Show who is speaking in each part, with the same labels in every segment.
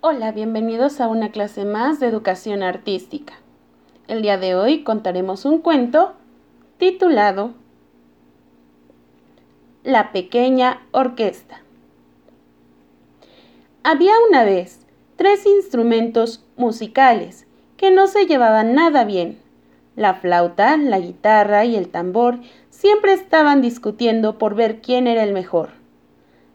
Speaker 1: Hola, bienvenidos a una clase más de educación artística. El día de hoy contaremos un cuento titulado La pequeña orquesta. Había una vez tres instrumentos musicales que no se llevaban nada bien. La flauta, la guitarra y el tambor siempre estaban discutiendo por ver quién era el mejor.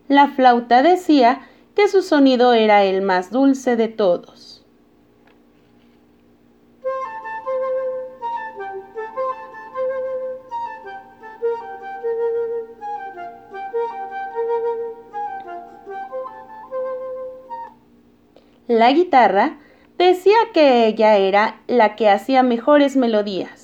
Speaker 1: La flauta decía que su sonido era el más dulce de todos. La guitarra decía que ella era la que hacía mejores melodías.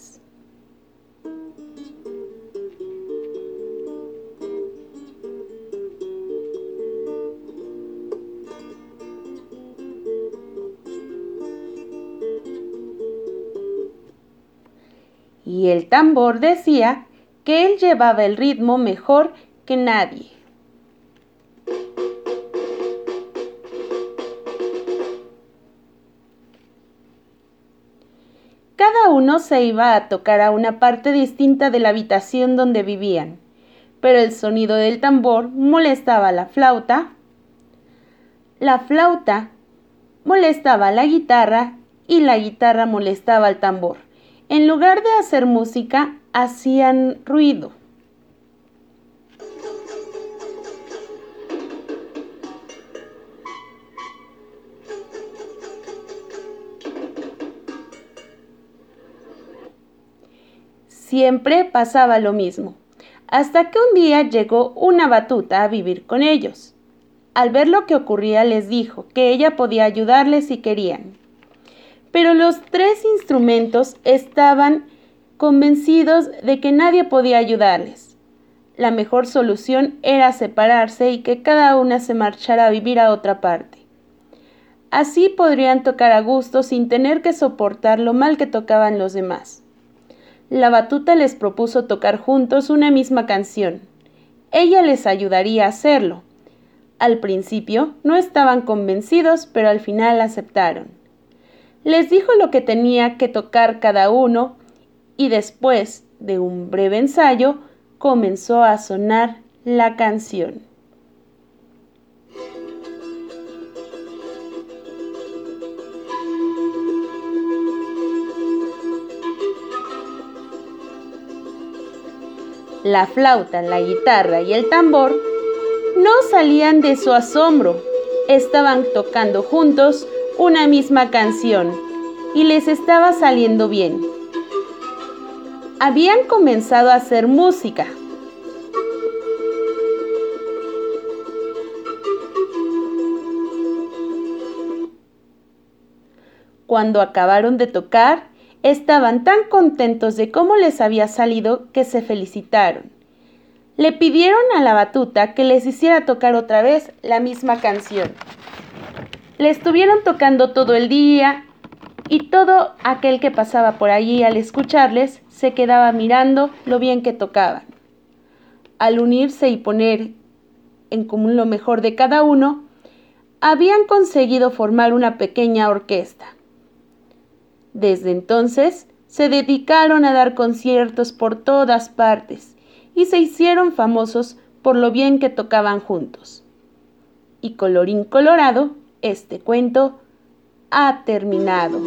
Speaker 1: Y el tambor decía que él llevaba el ritmo mejor que nadie. Cada uno se iba a tocar a una parte distinta de la habitación donde vivían, pero el sonido del tambor molestaba a la flauta, la flauta molestaba a la guitarra y la guitarra molestaba al tambor. En lugar de hacer música, hacían ruido. Siempre pasaba lo mismo, hasta que un día llegó una batuta a vivir con ellos. Al ver lo que ocurría les dijo que ella podía ayudarles si querían pero los tres instrumentos estaban convencidos de que nadie podía ayudarles. La mejor solución era separarse y que cada una se marchara a vivir a otra parte. Así podrían tocar a gusto sin tener que soportar lo mal que tocaban los demás. La batuta les propuso tocar juntos una misma canción. Ella les ayudaría a hacerlo. Al principio no estaban convencidos, pero al final aceptaron les dijo lo que tenía que tocar cada uno y después de un breve ensayo comenzó a sonar la canción. La flauta, la guitarra y el tambor no salían de su asombro. Estaban tocando juntos una misma canción y les estaba saliendo bien. Habían comenzado a hacer música. Cuando acabaron de tocar, estaban tan contentos de cómo les había salido que se felicitaron. Le pidieron a la batuta que les hiciera tocar otra vez la misma canción. Le estuvieron tocando todo el día y todo aquel que pasaba por allí al escucharles se quedaba mirando lo bien que tocaban. Al unirse y poner en común lo mejor de cada uno, habían conseguido formar una pequeña orquesta. Desde entonces se dedicaron a dar conciertos por todas partes y se hicieron famosos por lo bien que tocaban juntos. Y colorín colorado, este cuento ha terminado.